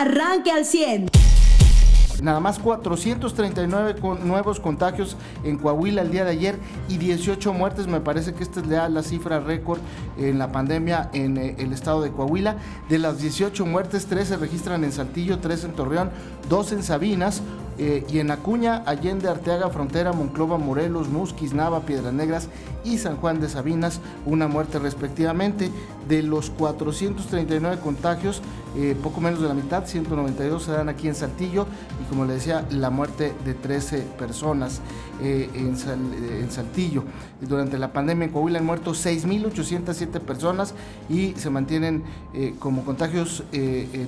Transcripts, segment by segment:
arranque al 100. Nada más 439 nuevos contagios en Coahuila el día de ayer y 18 muertes. Me parece que esta es la, cifra récord en la pandemia en eh, el estado de Coahuila. De las 18 muertes, 3 se registran en Saltillo, 3 en Torreón, 2 en Sabinas, eh, y en Acuña, Allende, Arteaga, Frontera, Monclova, Morelos, Musquis, Nava, Piedras Negras y San Juan de Sabinas, una muerte respectivamente. De los 439 contagios, eh, poco menos de la mitad, 192 se dan aquí en Saltillo y como le decía, la muerte de 13 personas eh, en, Saltillo. Durante la pandemia en Coahuila han muerto 6.807 personas y se mantienen como contagios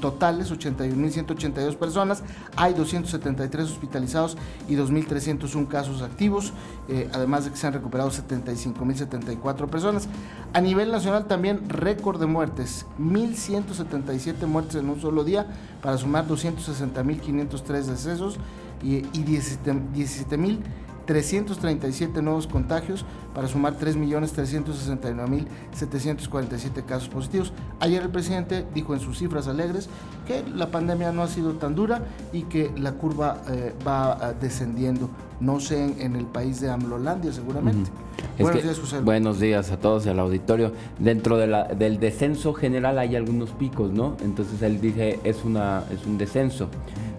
totales 81.182 personas. Hay 273 hospitalizados y 2.301 casos activos, eh, además de que se han recuperado 75.074 personas. A nivel nacional también récord de muertes, 1.177 muertes en un solo día, para sumar 260.503 decesos y, y 17.000 337 nuevos contagios para sumar 3.369.747 casos positivos. Ayer el presidente dijo en sus cifras alegres que la pandemia no ha sido tan dura y que la curva eh, va eh, descendiendo. No sé en, el país de Amlolandia seguramente. Buenos días, José. Buenos días a todos al auditorio. Dentro de la, del descenso general hay algunos picos, ¿no? Entonces él dice es, una, es un descenso.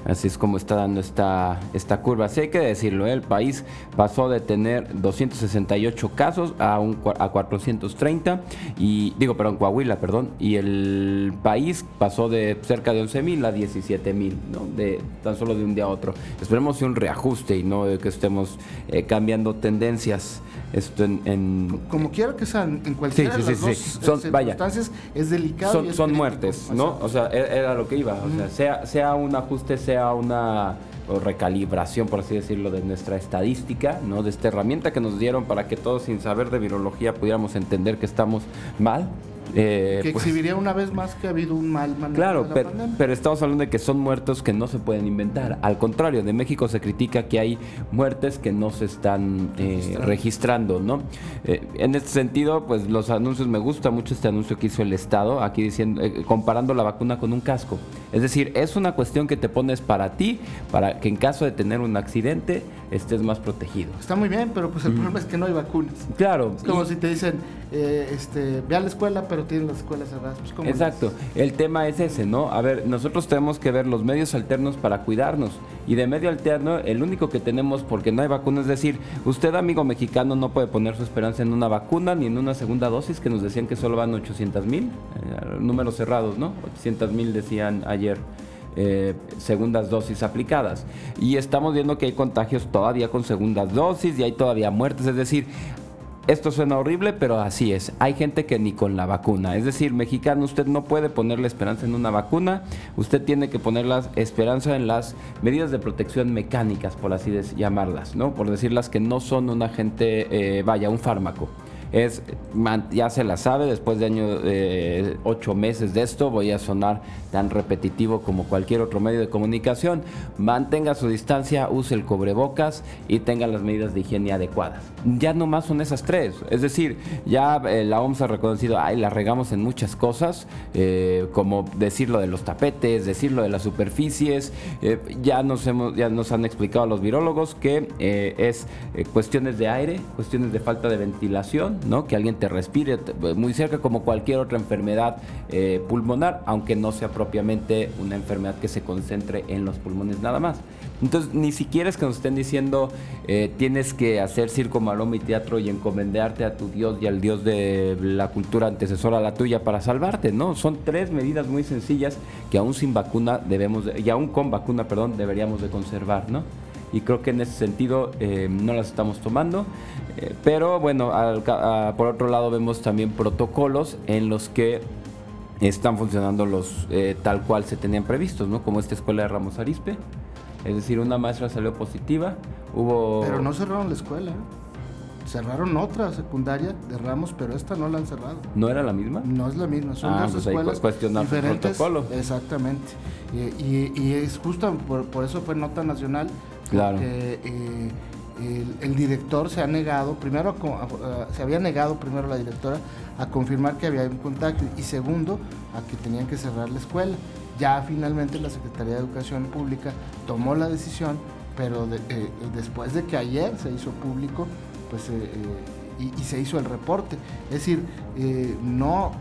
Así es como está dando esta, esta curva. Sí hay que decirlo, ¿eh? el país pasó de tener 268 casos a, un, a 430, y digo, perdón, Coahuila, perdón, y el país pasó de cerca de 11 mil a 17 mil, ¿no? De, tan solo de un día a otro. Esperemos un reajuste y no que estemos eh, cambiando tendencias. Esto en, como quiera que sean en cualquier sí, sí, sí, son, circunstancias es delicado son, son muertes no o sea e, era lo que iba. O sea sea sea un ajuste sea una recalibración, por así decirlo, de nuestra estadística, ¿no? de esta herramienta que nos dieron para que todos sin saber de virología pudiéramos entender que estamos mal eh, que pues, exhibiría una vez más que ha habido un mal manejo Claro, pero, pero, estamos hablando de que son muertos que no se pueden inventar. Al contrario, de México se critica que hay muertes que no se están eh, registrando, ¿no? Eh, en este sentido, pues los anuncios, me gusta mucho este anuncio que hizo el Estado, aquí diciendo, comparando la vacuna con un casco. Es decir, es una cuestión que te pones para ti, para que en caso de tener un accidente estés más protegido. Está muy bien, pero pues el problema es que no hay vacunas. Claro. Es como si te dicen, este, ve a la escuela, pero tienen las escuelas cerradas. Pues, Exacto. El tema es ese, ¿no? A ver, nosotros tenemos que ver los medios alternos para cuidarnos. Y de medio alterno, el único que tenemos porque no hay vacuna, es decir, usted, amigo mexicano, no puede poner su esperanza en una vacuna ni en una segunda dosis, que nos decían que solo van 800 mil, eh, números cerrados, ¿no? 800 mil decían ayer. Eh, segundas dosis aplicadas. Y estamos viendo que hay contagios todavía con segundas dosis y hay todavía muertes. Es decir, esto suena horrible, pero así es. Hay gente que ni con la vacuna. Es decir, mexicano, usted no puede ponerle esperanza en una vacuna. Usted tiene que poner la esperanza en las medidas de protección mecánicas, por así llamarlas, ¿no? Por decirlas que no son un agente, eh, vaya, un fármaco es, ya se la sabe, después de año, eh, ocho meses de esto, voy a sonar tan repetitivo como cualquier otro medio de comunicación. Mantenga su distancia, use el cubrebocas y tenga las medidas de higiene adecuadas. Ya no más son esas tres. Es decir, ya eh, la OMS ha reconocido, ay, la regamos en muchas cosas, eh, como decirlo de los tapetes, decirlo de las superficies. ya, nos hemos, ya nos han explicado los virólogos que es cuestiones de aire, cuestiones de falta de ventilación que alguien te respire muy cerca como cualquier otra enfermedad eh, pulmonar, aunque no sea propiamente una enfermedad que se concentre en los pulmones nada más. Entonces, ni siquiera es que nos estén diciendo eh, tienes que hacer circo, maroma y teatro y encomendarte a tu Dios y al Dios de la cultura antecesora a la tuya para salvarte, ¿no? Son tres medidas muy sencillas que aún sin vacuna debemos, y aún con vacuna, perdón, deberíamos de conservar, ¿no? Y creo que en ese sentido eh, no las estamos tomando. Eh, pero bueno, por otro lado vemos también protocolos en los que están funcionando los eh, tal cual se tenían previstos, ¿no? Como esta escuela de Ramos Arispe. Es decir, una maestra salió positiva, hubo... Pero no cerraron la escuela. Cerraron otra secundaria de Ramos, pero esta no la han cerrado. ¿No era la misma? No es la misma, son ah, dos pues escuelas diferentes. Protocolo. Exactamente. Y, es justo por, por, eso fue nota nacional Claro. Eh, el, director se ha negado, primero se había negado primero la directora a confirmar que había un contacto y segundo a que tenían que cerrar la escuela. Ya finalmente la Secretaría de Educación Pública tomó la decisión, pero eh, después de que ayer se hizo público, pues... Eh, y, se hizo el reporte. Es decir, no,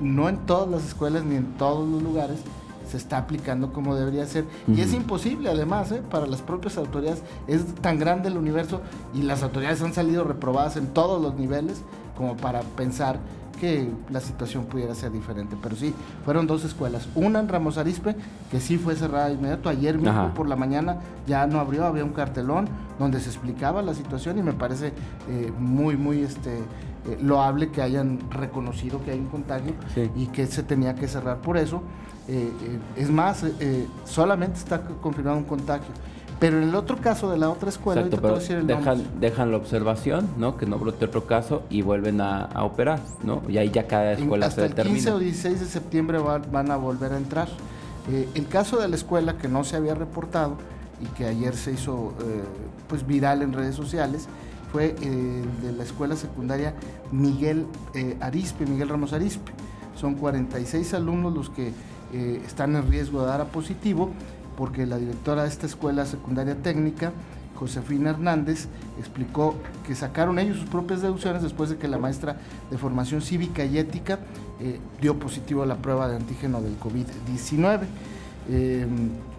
no en todas las escuelas ni en todos los lugares se está aplicando como debería ser. Y es imposible, además, ¿eh? para las propias autoridades. Es tan grande el universo y las autoridades han salido reprobadas en todos los niveles como para pensar que la situación pudiera ser diferente. Pero sí, fueron dos escuelas. Una en Ramos Arispe, que sí fue cerrada de inmediato. Ayer mismo por la mañana ya no abrió, había un cartelón donde se explicaba la situación y me parece eh, muy, muy este, eh, loable que hayan reconocido que hay un contagio y que se tenía que cerrar por eso. Eh, eh, es más, eh, solamente está confirmado un contagio. Pero en el otro caso de la otra escuela, dejan, dejan la observación, ¿no? Que no brote otro caso y vuelven a, operar, ¿no? Y ahí ya cada escuela se determina. Hasta el 15 o 16 de septiembre van a volver a entrar. el caso de la escuela que no se había reportado y que ayer se hizo pues viral en redes sociales fue el de la escuela secundaria Miguel Arispe, Miguel Ramos Arispe. Son 46 alumnos los que eh, están en riesgo de dar a positivo porque la directora de esta escuela secundaria técnica, Josefina Hernández, explicó que sacaron ellos sus propias deducciones después de que la maestra de formación cívica y ética eh, dio positivo a la prueba de antígeno del COVID-19. Eh,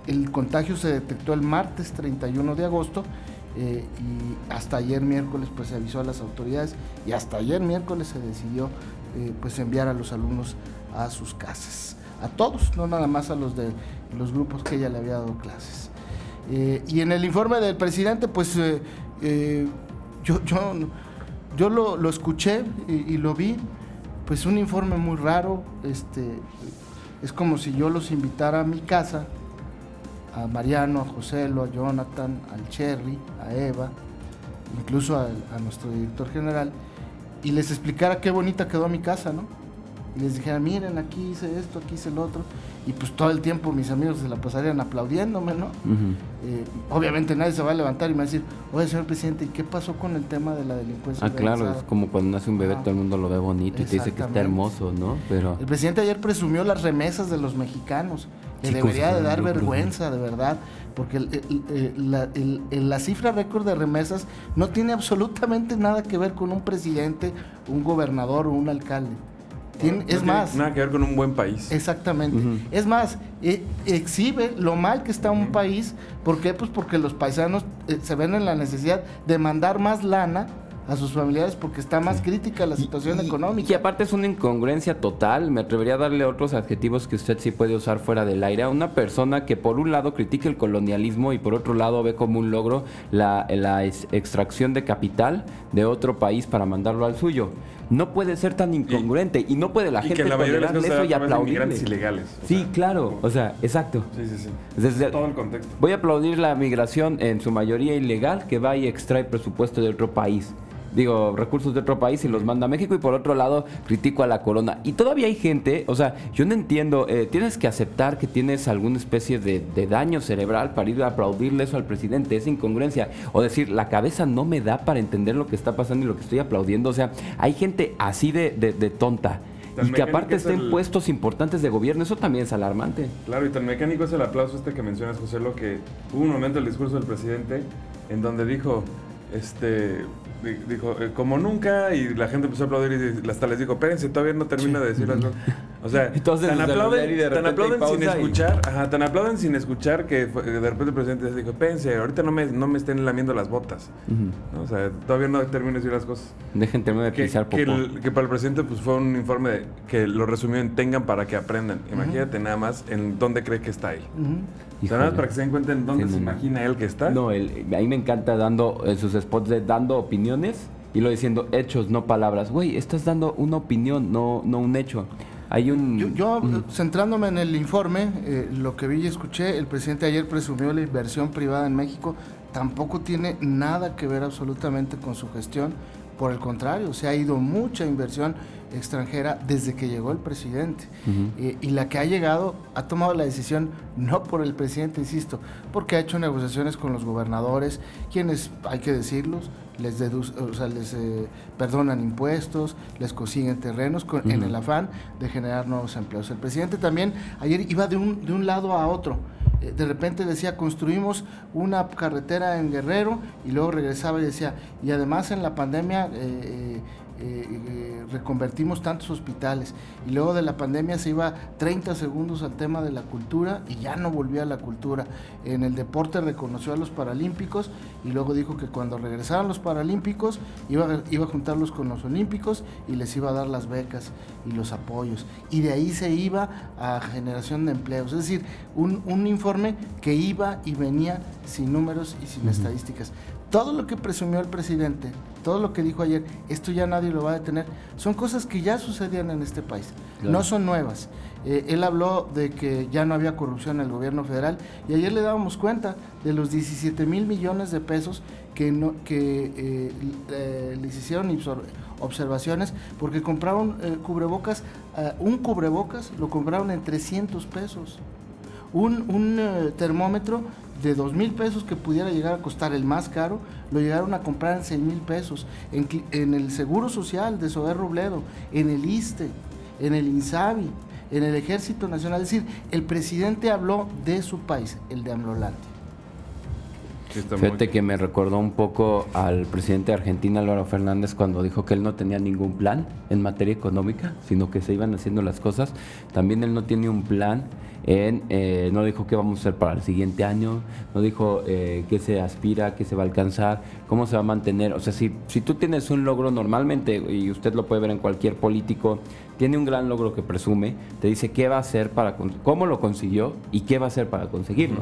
el contagio se detectó el martes 31 de agosto y hasta ayer miércoles pues se avisó a las autoridades y hasta ayer miércoles se decidió pues enviar a los alumnos a sus casas a todos, no nada más a los de los grupos que ella le había dado clases. Eh, y en el informe del presidente, pues eh, eh, yo, yo, yo lo, escuché y, lo vi, pues un informe muy raro, este, es como si yo los invitara a mi casa, a Mariano, a Joselo, a Jonathan, al Cherry, a Eva, incluso a, a nuestro director general, y les explicara qué bonita quedó mi casa, ¿no? y les dijera, miren, aquí hice esto, aquí hice el otro, y pues todo el tiempo mis amigos se la pasarían aplaudiéndome, ¿no? Eh, obviamente nadie se va a levantar y me va a decir, oye, señor presidente, ¿y qué pasó con el tema de la delincuencia? Ah, claro, es como cuando nace un bebé, todo el mundo lo ve bonito y te dice que está hermoso, ¿no? Pero... El presidente ayer presumió las remesas de los mexicanos, que debería de dar vergüenza, de verdad, porque la, la cifra récord de remesas no tiene absolutamente nada que ver con un presidente, un gobernador o un alcalde es más. Nada que ver con un buen país. Exactamente. Es más, e, exhibe lo mal que está un país. ¿Por qué? Pues porque los paisanos eh, se ven en la necesidad de mandar más lana a sus familiares porque está más crítica la situación económica. Y aparte es una incongruencia total, me atrevería a darle otros adjetivos que usted sí puede usar fuera del aire a una persona que por un lado critica el colonialismo y por otro lado ve como un logro la, la extracción de capital de otro país para mandarlo al suyo no puede ser tan incongruente y, no puede la gente que la eso y aplaudirle. ilegales. Sí, claro, o sea, exacto. Sí, sí, sí. todo el contexto. Voy a aplaudir la migración en su mayoría ilegal que va y extrae presupuesto de otro país digo, recursos de otro país y los manda a México y por otro lado critico a la corona. Y todavía hay gente, o sea, yo no entiendo, eh, tienes que aceptar que tienes alguna especie de, daño cerebral para ir a aplaudirle eso al presidente, esa incongruencia, o decir, la cabeza no me da para entender lo que está pasando y lo que estoy aplaudiendo, o sea, hay gente así de, tonta. y que aparte estén puestos importantes de gobierno, eso también es alarmante. Claro, y tan mecánico es el aplauso este que mencionas, José, lo que hubo un momento el discurso del presidente en donde dijo, este, dijo, eh, como nunca, y la gente empezó a aplaudir y hasta les dijo, espérense, todavía no termino de decir algo. O sea, tan aplauden, tan aplauden sin escuchar, ajá, tan aplauden sin escuchar que de repente el presidente dijo, espérense, ahorita no me, no me estén lamiendo las botas. O sea, todavía no termino de decir las cosas. Dejen terminar de que, pisar que, que, para el presidente pues fue un informe que lo resumió en tengan para que aprendan. Imagínate nada más en dónde cree que está él. O sea, nada más para que se den cuenta en dónde se imagina él que está. No, él, a mí me encanta dando en sus spots de dando opiniones y lo diciendo hechos, no palabras. Güey, estás dando una opinión, no, no un hecho. Hay un... Yo, centrándome en el informe, eh, lo que vi y escuché, el presidente ayer presumió la inversión privada en México, tampoco tiene nada que ver absolutamente con su gestión. Por el contrario, se ha ido mucha inversión extranjera desde que llegó el presidente. Eh, y la que ha llegado ha tomado la decisión no por el presidente, insisto, porque ha hecho negociaciones con los gobernadores, quienes, hay que decirlos, les, o sea, les eh, perdonan impuestos, les consiguen terrenos en el afán de generar nuevos empleos. El presidente también ayer iba de un, de un lado a otro. Eh, de repente decía, construimos una carretera en Guerrero y luego regresaba y decía, y además en la pandemia eh, eh, eh, reconvertimos tantos hospitales y luego de la pandemia se iba 30 segundos al tema de la cultura y ya no volvía a la cultura. En el deporte reconoció a los paralímpicos y luego dijo que cuando regresaran los paralímpicos iba, iba a juntarlos con los olímpicos y les iba a dar las becas y los apoyos. Y de ahí se iba a generación de empleos. Es decir, un, un informe que iba y venía sin números y sin estadísticas todo lo que presumió el presidente, todo lo que dijo ayer, esto ya nadie lo va a detener, son cosas que ya sucedían en este país, no son nuevas. Eh, él habló de que ya no había corrupción en el gobierno federal y ayer le dábamos cuenta de los 17 mil millones de pesos que, no, que eh, eh, les hicieron observaciones porque compraron cubrebocas, un cubrebocas lo compraron en 300 pesos. Un, un termómetro de dos mil pesos que pudiera llegar a costar el más caro, lo llegaron a comprar en seis mil pesos. En, el Seguro Social de Sober Robledo, en el ISTE, en el INSABI, en el Ejército Nacional. Es decir, el presidente habló de su país, el de Amlolandia. Fíjate que me recordó un poco al presidente de Argentina, Álvaro Fernández, cuando dijo que él no tenía ningún plan en materia económica, sino que se iban haciendo las cosas. También él no tiene un plan en, eh, no dijo qué vamos a hacer para el siguiente año, no dijo eh, qué se aspira, qué se va a alcanzar, cómo se va a mantener. O sea, si, si tú tienes un logro normalmente, y usted lo puede ver en cualquier político, tiene un gran logro que presume, te dice qué va a hacer para, cómo lo consiguió y qué va a hacer para conseguirlo.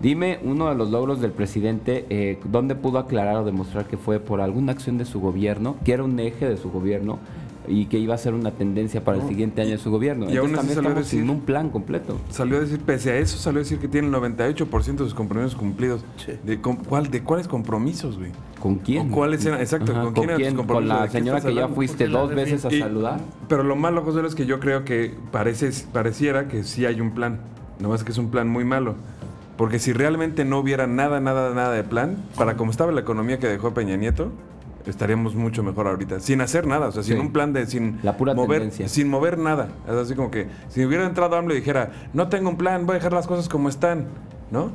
Dime uno de los logros del presidente, eh, ¿dónde pudo aclarar o demostrar que fue por alguna acción de su gobierno, que era un eje de su gobierno y que iba a ser una tendencia para el siguiente año de su gobierno? Y aún así salió a decir, sin un plan completo. Salió a decir, pese a eso, salió a decir que tiene el 98% de sus compromisos cumplidos. ¿De, cuál, ¿De cuáles compromisos, güey? ¿Con quién? cuáles eran? Exacto, ¿con, quién, eran tus compromisos? Con la señora que ya fuiste dos veces a saludar. Pero lo malo, José, es que yo creo que parece, pareciera que sí hay un plan. No es que es un plan muy malo. Porque si realmente no hubiera nada, nada, nada de plan, para como estaba la economía que dejó Peña Nieto, estaríamos mucho mejor ahorita. Sin hacer nada, o sea, sin un plan de, sin la pura mover, sin mover nada. Es así como que si hubiera entrado AMLO y dijera, no tengo un plan, voy a dejar las cosas como están. ¿No?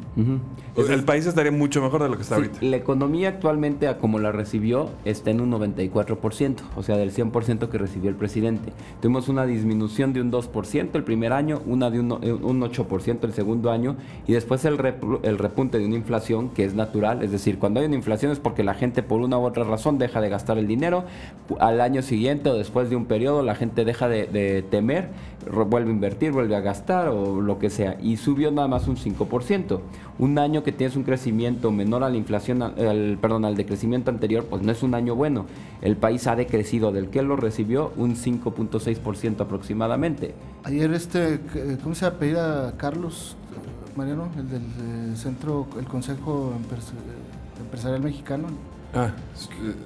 El país estaría mucho mejor de lo que está ahorita. La economía actualmente, como la recibió, está en un 94%, o sea, del 100% que recibió el presidente. Tuvimos una disminución de un 2% el primer año, una de un, 8% eh, el segundo año, y después el, el repunte de una inflación que es natural, es decir, cuando hay una inflación es porque la gente por una u otra razón deja de gastar el dinero, al año siguiente o después de un periodo la gente deja de, de temer, vuelve a invertir, vuelve a gastar o lo que sea, y subió nada más un 5%. Un año que tienes un crecimiento menor a la inflación, al, perdón, al decrecimiento anterior, pues no es un año bueno. El país ha decrecido del que lo recibió un 5.6% aproximadamente. Ayer este, ¿cómo se apellida Carlos Mariano, el del eh, centro, el Consejo Empresarial Mexicano? Ah,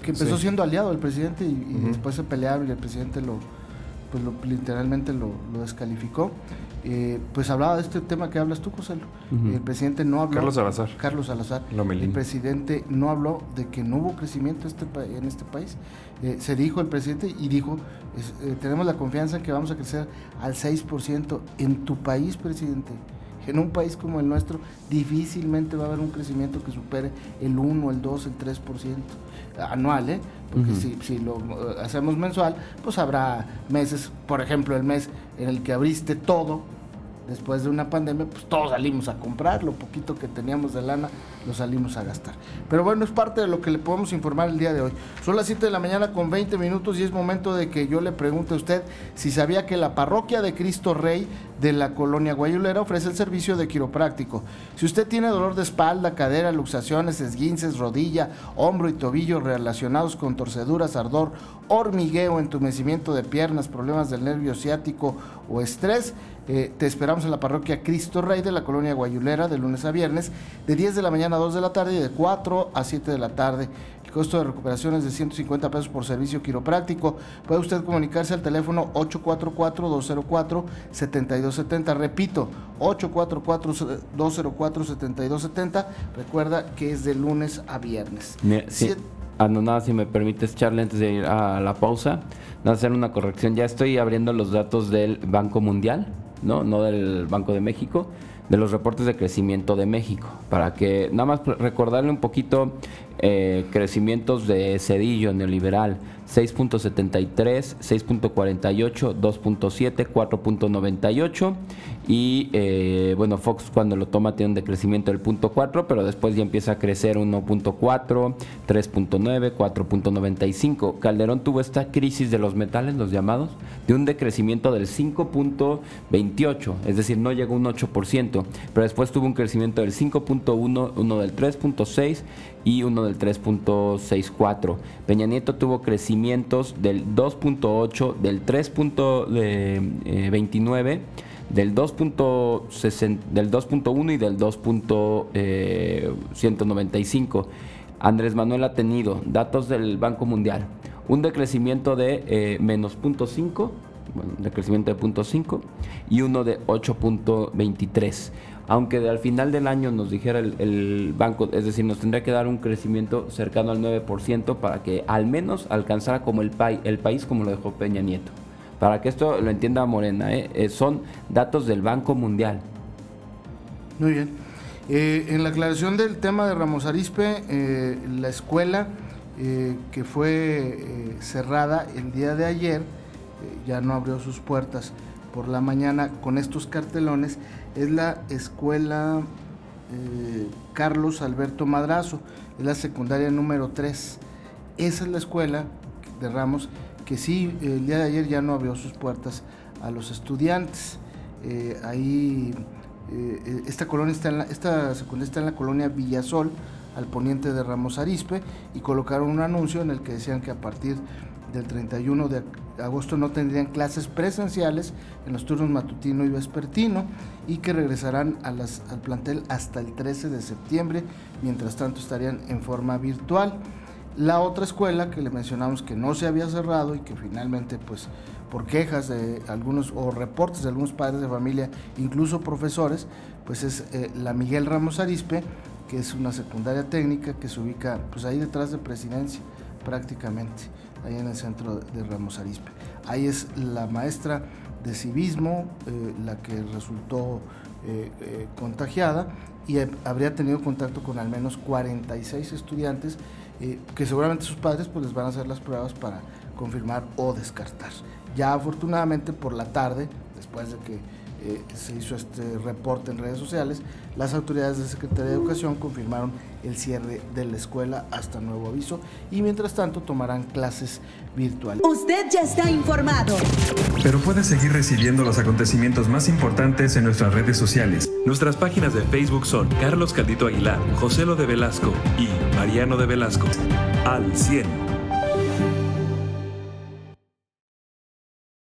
que empezó siendo aliado del presidente y, después se pelearon y el presidente lo, pues lo, literalmente lo, descalificó. Eh, pues hablaba de este tema que hablas tú, José. El presidente no habló. Carlos Salazar. Carlos Salazar. El presidente no habló de que no hubo crecimiento este, en este país. Eh, se dijo el presidente y dijo: eh, tenemos la confianza en que vamos a crecer al 6% en tu país, presidente. En un país como el nuestro, difícilmente va a haber un crecimiento que supere el 1, el 2, el 3% anual, ¿eh? Porque si, si, lo hacemos mensual, pues habrá meses, por ejemplo, el mes en el que abriste todo, después de una pandemia, pues todos salimos a comprar, lo poquito que teníamos de lana lo salimos a gastar. Pero bueno, es parte de lo que le podemos informar el día de hoy. Son las 7 de la mañana con 20 minutos y es momento de que yo le pregunte a usted si sabía que la parroquia de Cristo Rey de la colonia Guayulera ofrece el servicio de quiropráctico. Si usted tiene dolor de espalda, cadera, luxaciones, esguinces, rodilla, hombro y tobillo relacionados con torceduras, ardor, hormigueo, entumecimiento de piernas, problemas del nervio ciático o estrés, Eh, te esperamos en la parroquia Cristo Rey de la colonia Guayulera de lunes a viernes, de 10 de la mañana a 2 de la tarde y de 4 a 7 de la tarde. El costo de recuperación es de 150 pesos por servicio quiropráctico. Puede usted comunicarse al teléfono 844-204-7270. Repito, 844-204-7270. Recuerda que es de lunes a viernes. Ah, no, nada, si me permites, Charlie, antes de ir a la pausa, hacer una corrección. Ya estoy abriendo los datos del Banco Mundial, ¿no? No del Banco de México, de los reportes de crecimiento de México, para que nada más recordarle un poquito eh, crecimientos de Cedillo neoliberal. 6.73, 6.48, 2.7, 4.98 y eh, bueno, Fox cuando lo toma tiene un decrecimiento del 0.4, pero después ya empieza a crecer 1.4, 3.9, 4.95. Calderón tuvo esta crisis de los metales, los llamados, de un decrecimiento del 5.28, es decir, no llegó un 8%, pero después tuvo un crecimiento del 5.1, uno del 3.6 y uno del 3.64. Peña Nieto tuvo crecimientos del 2.8, del 3.29, del 2.1 del 2.1 y del 2.195. Andrés Manuel ha tenido datos del Banco Mundial, un decrecimiento de eh, menos 0.5, bueno, decrecimiento de 0.5 y uno de 8.23 aunque al final del año nos dijera el, banco, es decir, nos tendría que dar un crecimiento cercano al 9% para que al menos alcanzara como el, el país como lo dejó Peña Nieto. Para que esto lo entienda Morena, ¿eh? Eh, son datos del Banco Mundial. Muy bien. Eh, en la aclaración del tema de Ramos Arispe, la escuela que fue cerrada el día de ayer ya no abrió sus puertas por la mañana con estos cartelones es la escuela eh, Carlos Alberto Madrazo, es la secundaria número 3. Esa es la escuela de Ramos que sí, el día de ayer ya no abrió sus puertas a los estudiantes. Eh, ahí, eh, esta, colonia está en la, esta secundaria está en la colonia Villasol, al poniente de Ramos Arispe, y colocaron un anuncio en el que decían que a partir del 31 de agosto no tendrían clases presenciales en los turnos matutino y vespertino y que regresarán al plantel hasta el 13 de septiembre, mientras tanto estarían en forma virtual. La otra escuela que le mencionamos que no se había cerrado y que finalmente pues por quejas de algunos o reportes de algunos padres de familia, incluso profesores, pues es eh, la Miguel Ramos Arispe, que es una secundaria técnica que se ubica pues ahí detrás de presidencia prácticamente ahí en el centro de Ramos Arispe. Ahí es la maestra de civismo eh, la que resultó eh, eh, contagiada y habría tenido contacto con al menos 46 estudiantes que seguramente sus padres pues les van a hacer las pruebas para confirmar o descartar. Ya afortunadamente por la tarde, después de que eh, se hizo este reporte en redes sociales, las autoridades de Secretaría de Educación confirmaron el cierre de la escuela hasta nuevo aviso y mientras tanto tomarán clases virtuales. Usted ya está informado. Pero puede seguir recibiendo los acontecimientos más importantes en nuestras redes sociales. Nuestras páginas de Facebook son Carlos Caldito Aguilar, José Lo de Velasco y Mariano de Velasco. Al 100.